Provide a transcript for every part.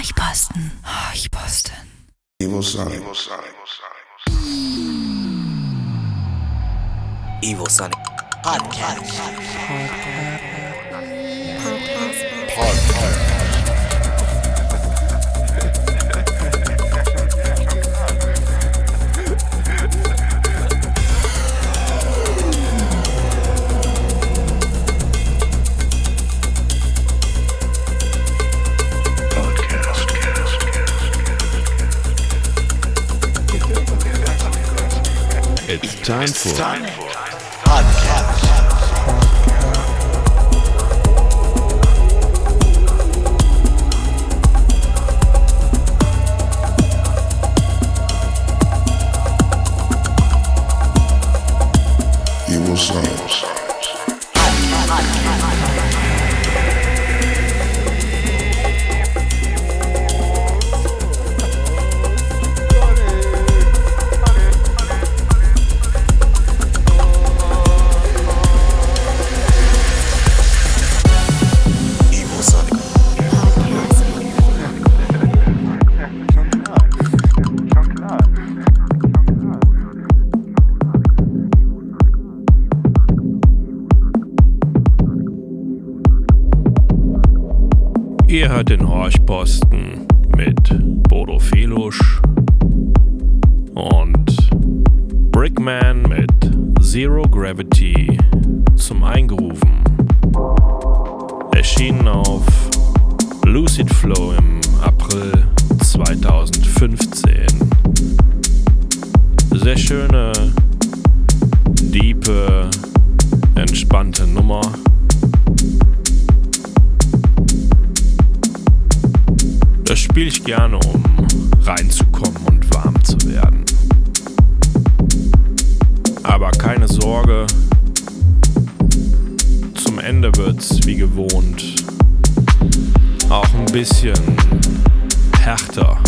Horchposten. Horchposten. Evo Sonic. Evil Sonic Podcast. It's time it's for time podcast. You will sign. Sehr schöne, diepe, entspannte Nummer. Das spiele ich gerne, um reinzukommen und warm zu werden. Aber keine Sorge, zum Ende wird's wie gewohnt auch ein bisschen härter.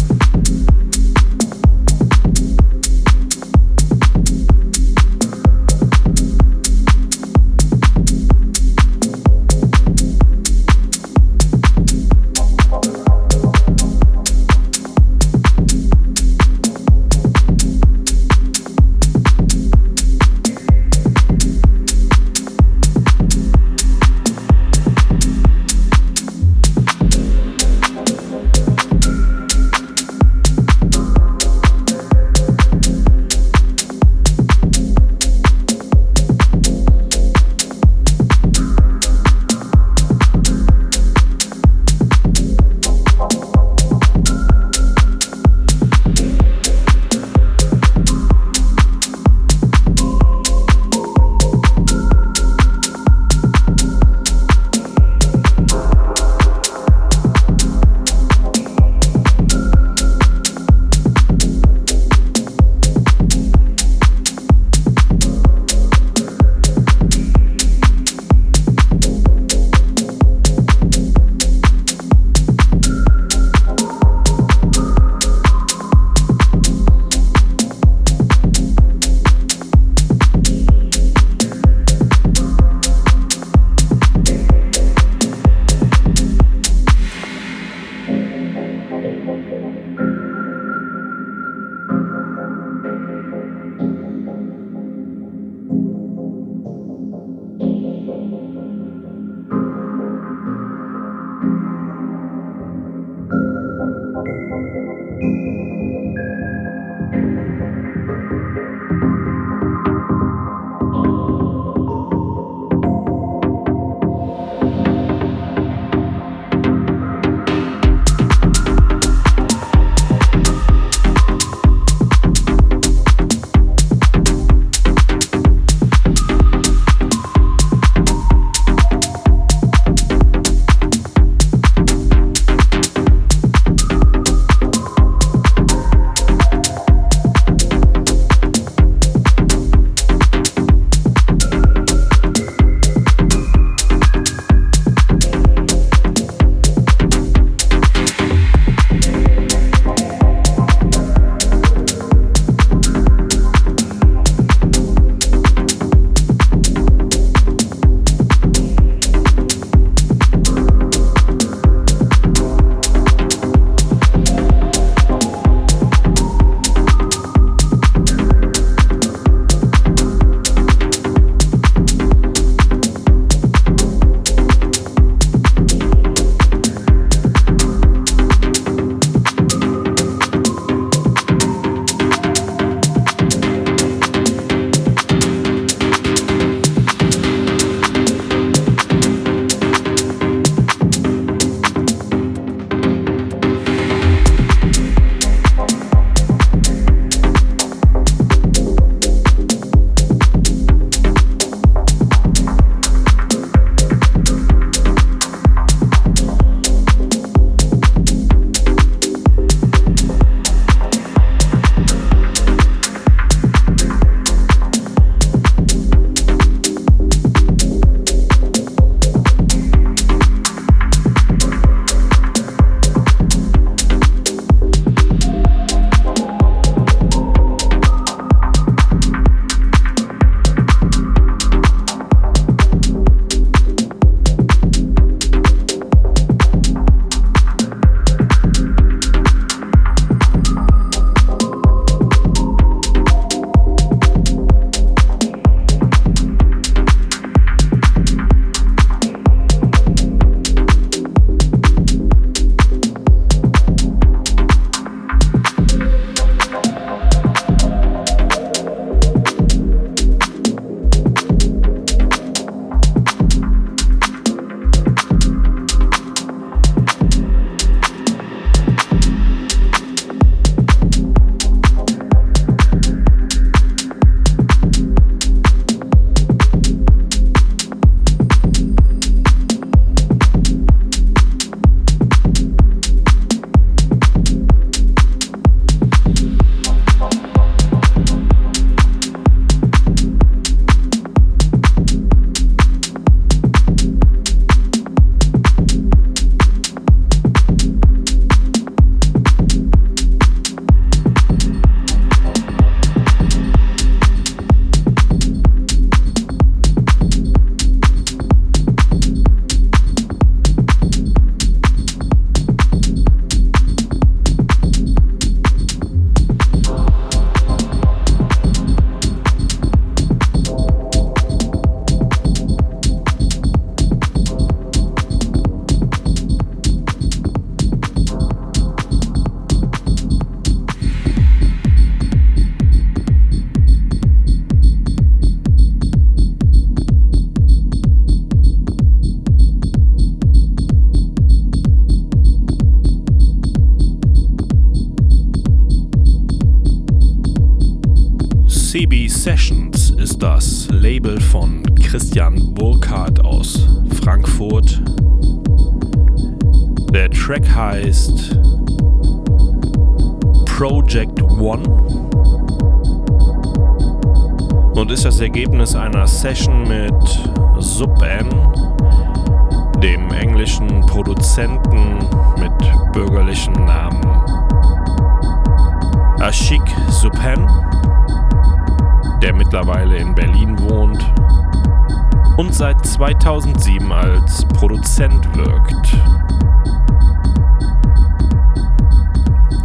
Session mit Sub N, dem englischen Produzenten mit bürgerlichen Namen Ashik Subhan, der mittlerweile in Berlin wohnt und seit 2007 als Produzent wirkt.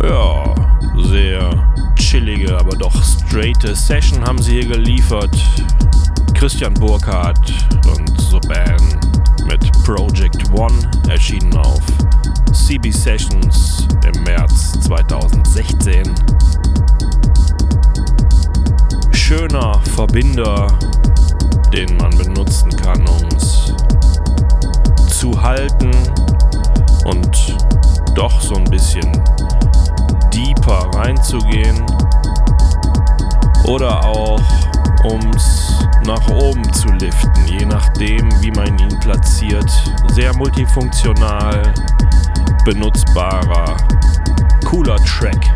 Ja, sehr chillige, aber doch straighte Session haben sie hier geliefert. Christian Burkhardt und Soban mit Project One erschienen auf CB Sessions im März 2016. Schöner Verbinder, den man benutzen kann, um es zu halten und doch so ein bisschen deeper reinzugehen oder auch ums nach oben zu liften, je nachdem, wie man ihn platziert. Sehr multifunktional, benutzbarer, cooler Track.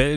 Zwei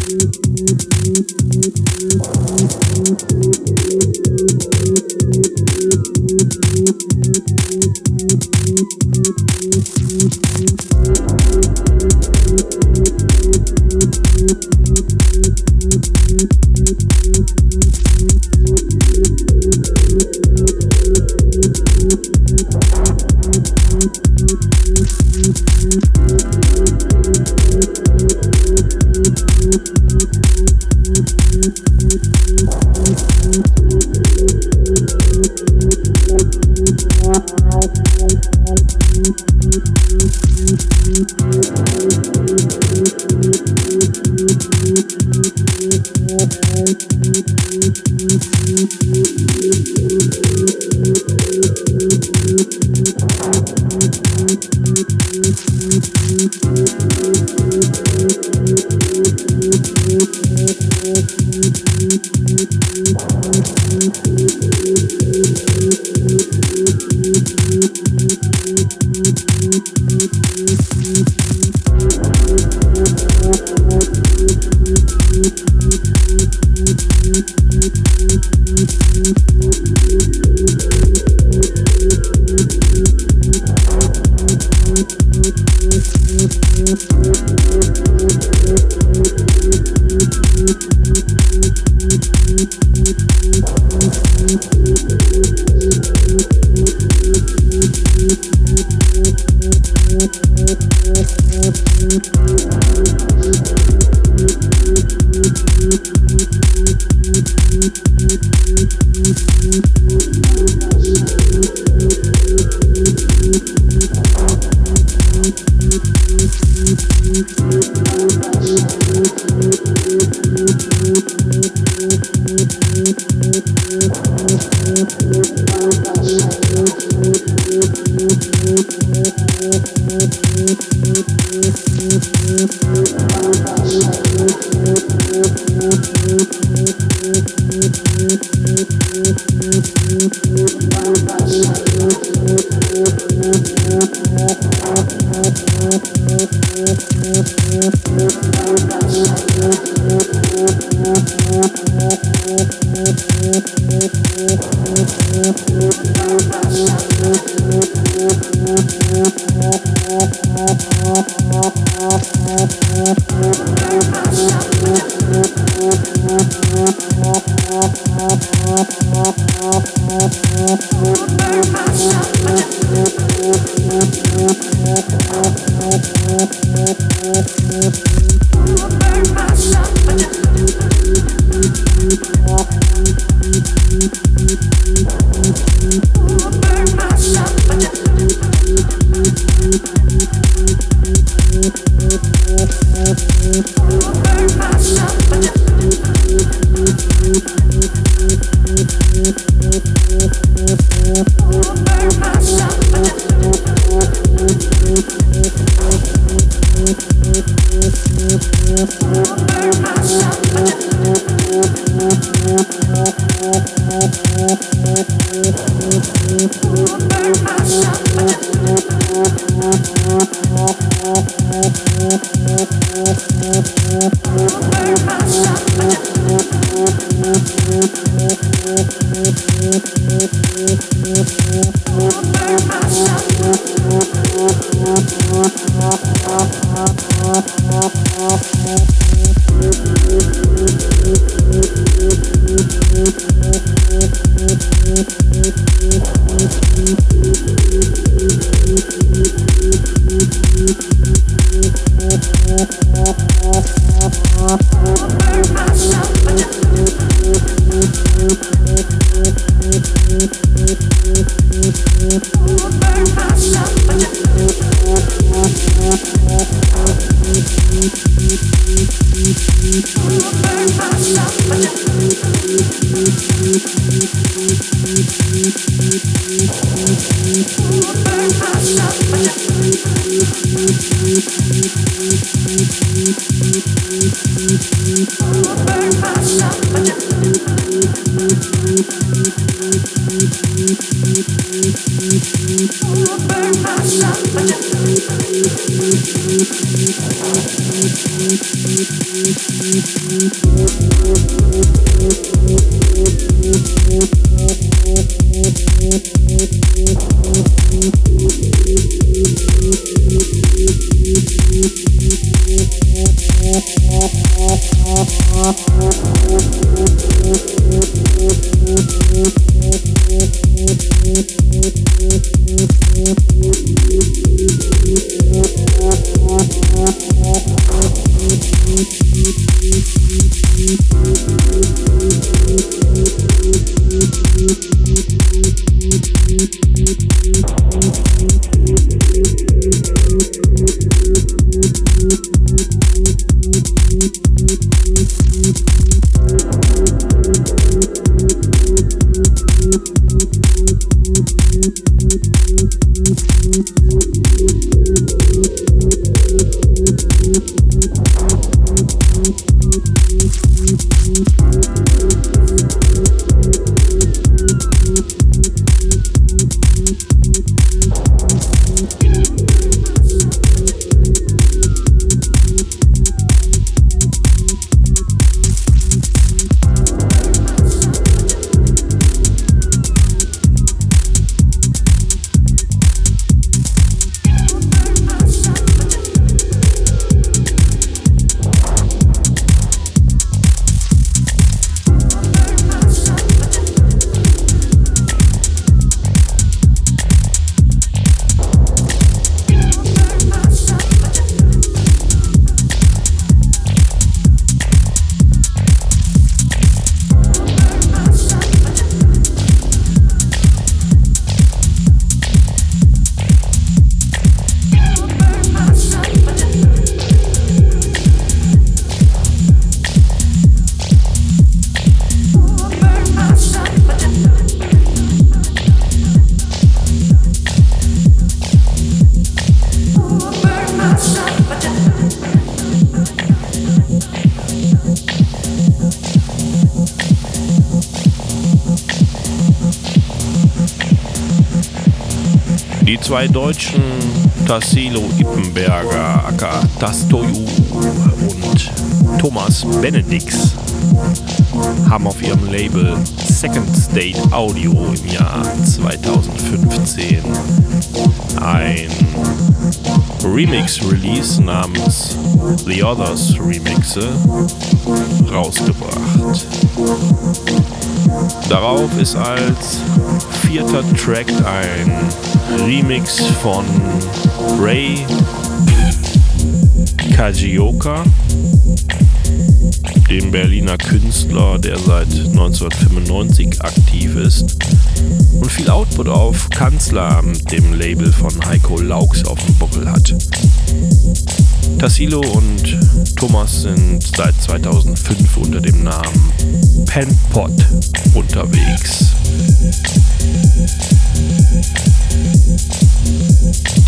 Over myself. Zwei Deutschen, Tassilo Ippenberger, aka Tastoju und Thomas Benedix, haben auf ihrem Label Second State Audio im Jahr 2015 ein Remix-Release namens The Others Remixe rausgebracht. Darauf ist als vierter Track ein Remix von Ray Kajioka, dem Berliner Künstler, der seit 1995 aktiv ist und viel Output auf Kanzler, dem Label von Heiko Laux auf dem Buckel hat. Tassilo und Thomas sind seit 2005 unter dem Namen Penpot unterwegs.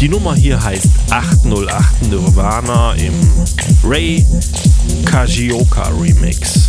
Die Nummer hier heißt 808 Nirvana im Ray Kajioka Remix.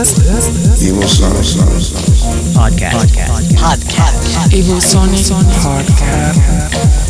Emo Sounds. Podcast. Podcast. Podcast. Evo Sonic Podcast.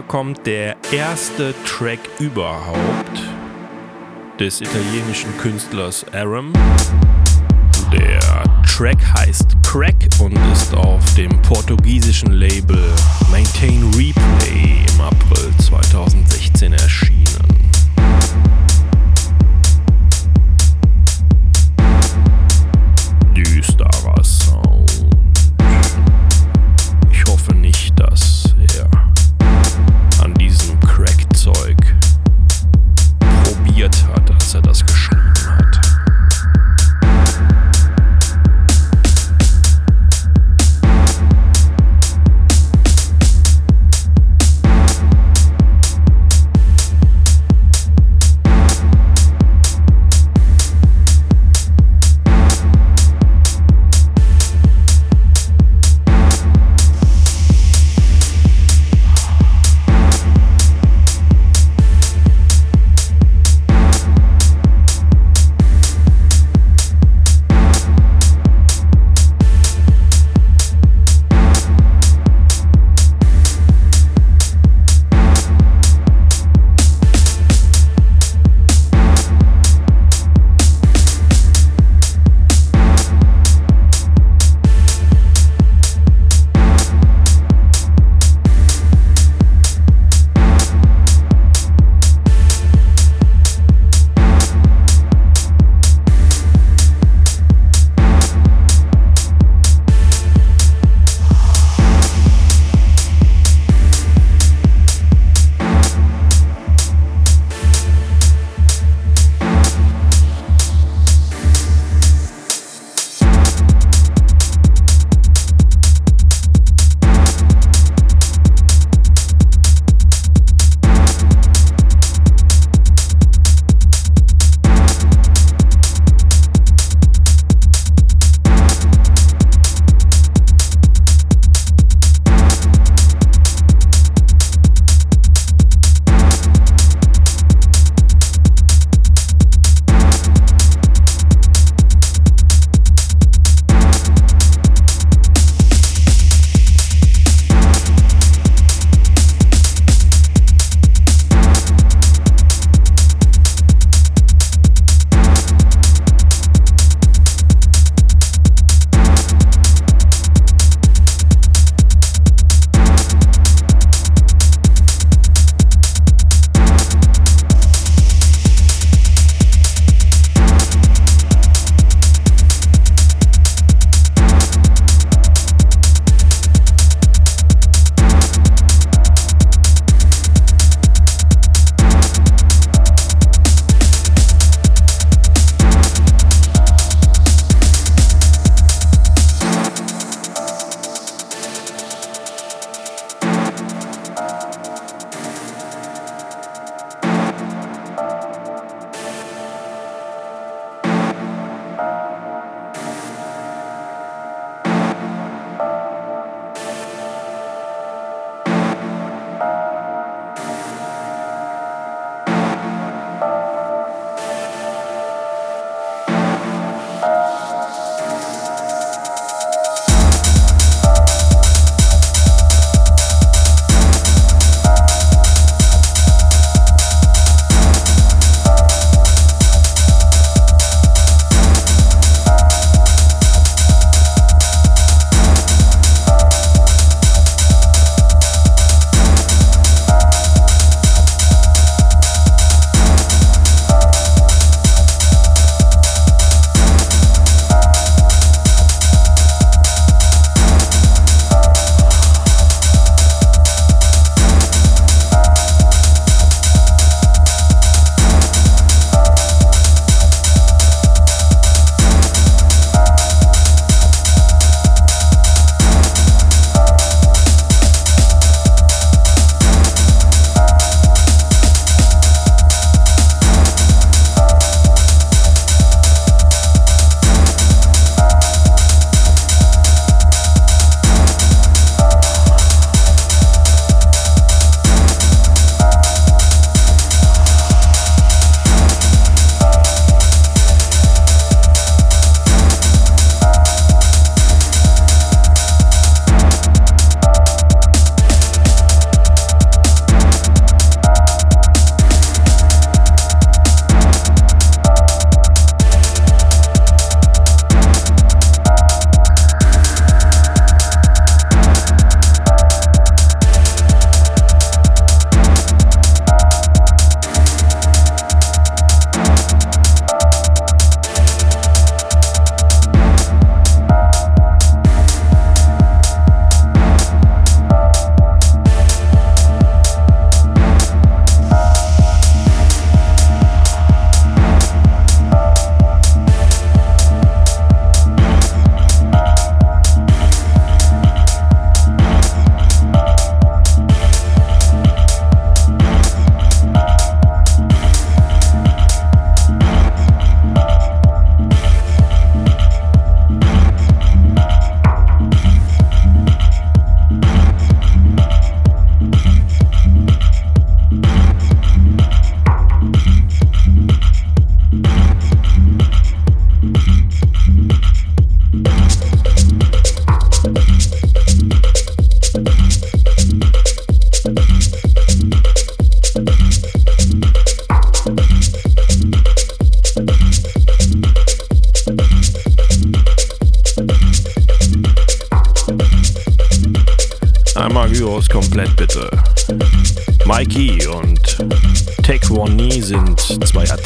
Hier kommt der erste Track überhaupt des italienischen Künstlers Aram. Der Track heißt Crack und ist auf dem portugiesischen Label Maintain Replay im April 2016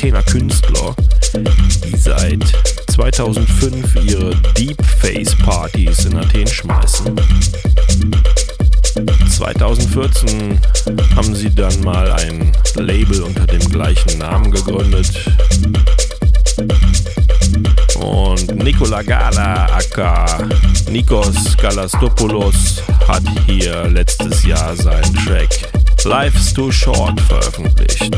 Athener Künstler, die seit 2005 ihre Deep Face Partys in Athen schmeißen. 2014 haben sie dann mal ein Label unter dem gleichen Namen gegründet. Und Nikola Gala aka Nikos Galastopoulos hat hier letztes Jahr seinen Track Life's Too Short veröffentlicht.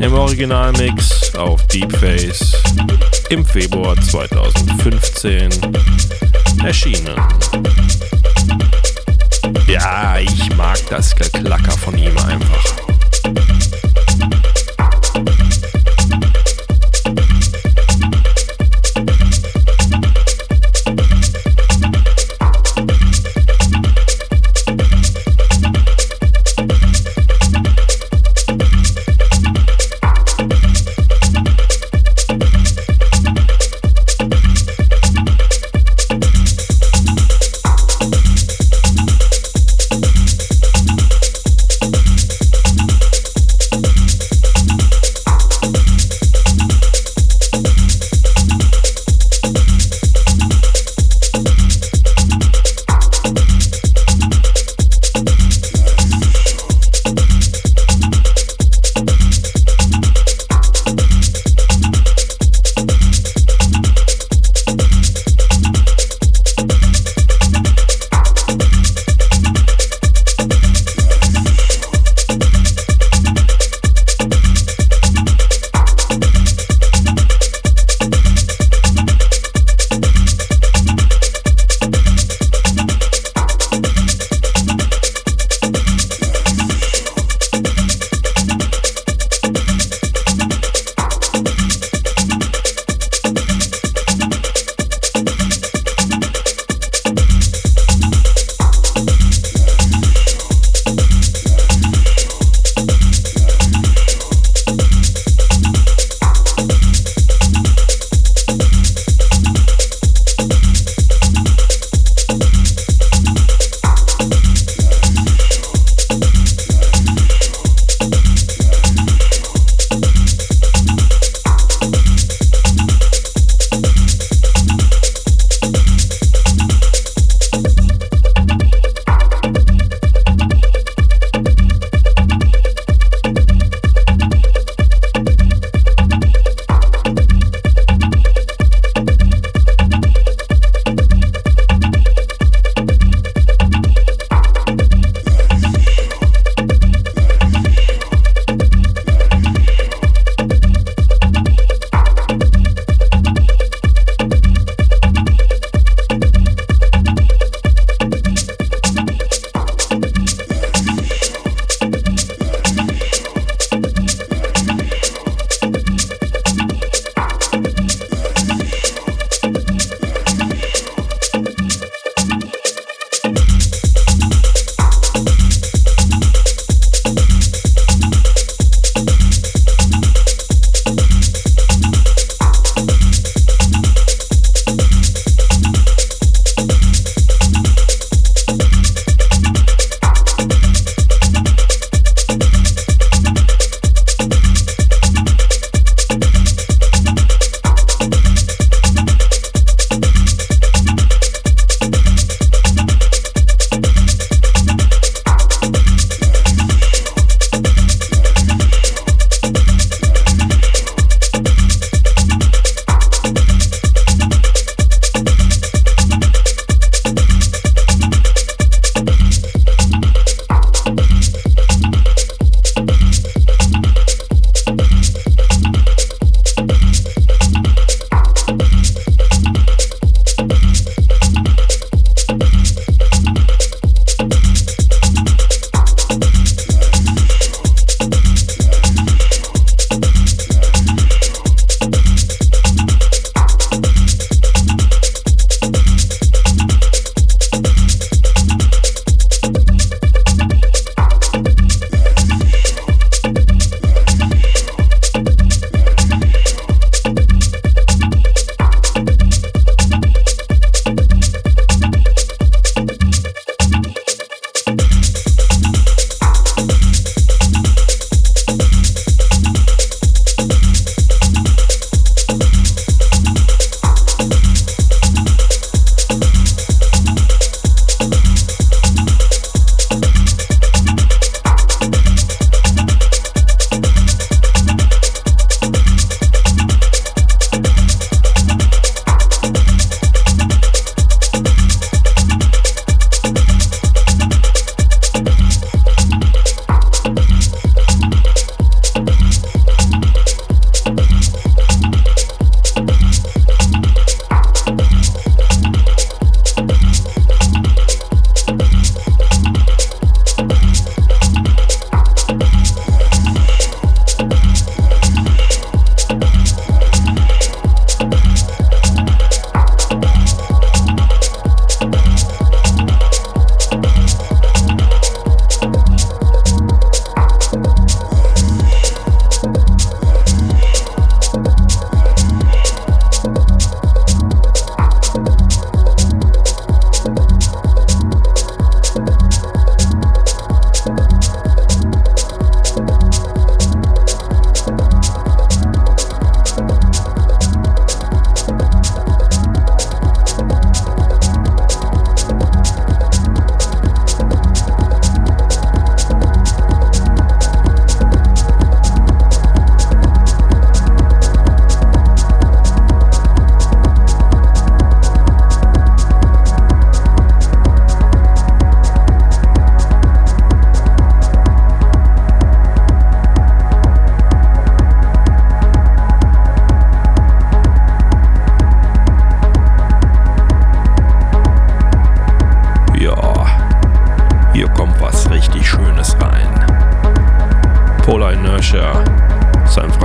Im Originalmix auf Deepface im Februar 2015 erschienen. Ja, ich mag das Geklacker von ihm einfach.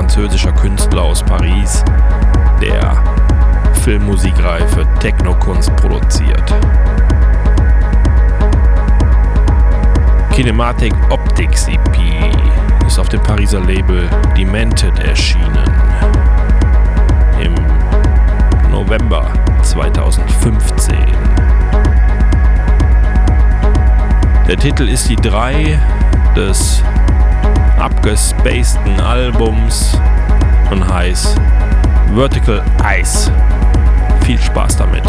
Französischer Künstler aus Paris, der Filmmusikreife Technokunst produziert. Kinematic Optics EP ist auf dem Pariser Label Demented erschienen. Im November 2015. Der Titel ist die 3 des abgespaceden Albums und heißt Vertical Ice. Viel Spaß damit.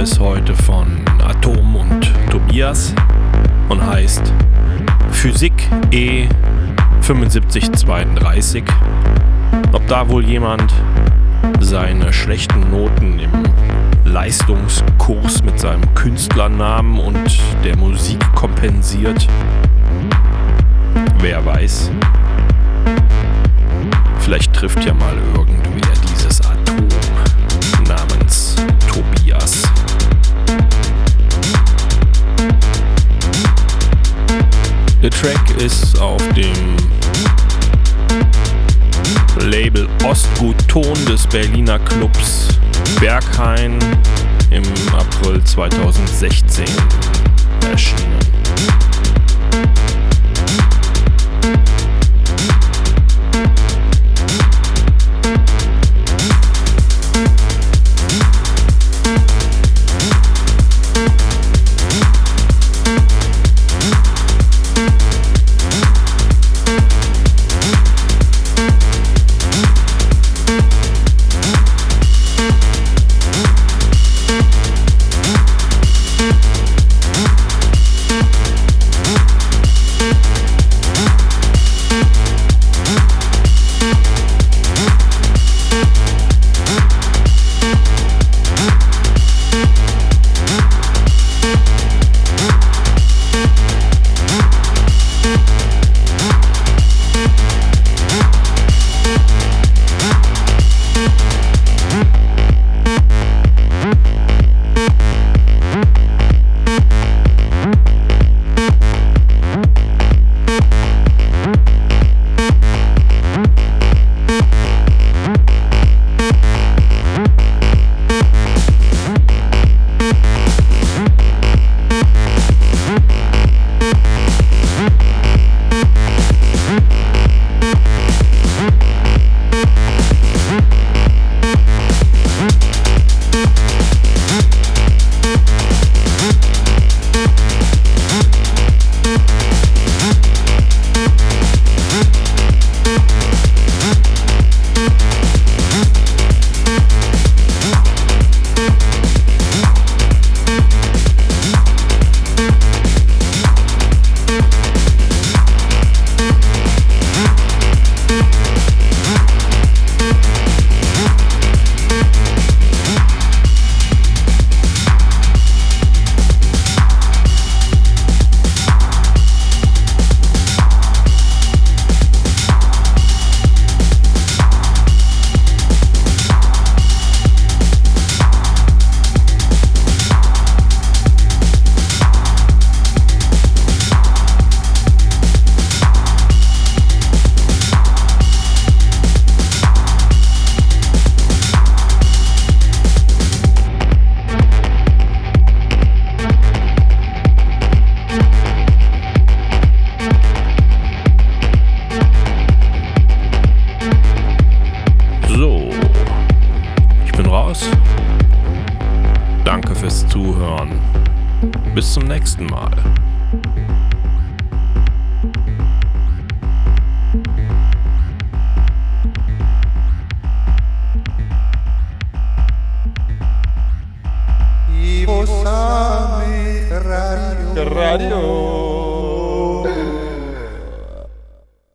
Ist heute von Atom und Tobias und heißt Physik E 7532. Ob da wohl jemand seine schlechten Noten im Leistungskurs mit seinem Künstlernamen und der Musik kompensiert, wer weiß. Vielleicht trifft ja mal irgendwer Der Track ist auf dem Label Ostgut-Ton des Berliner Clubs Berghain im April 2016 erschienen.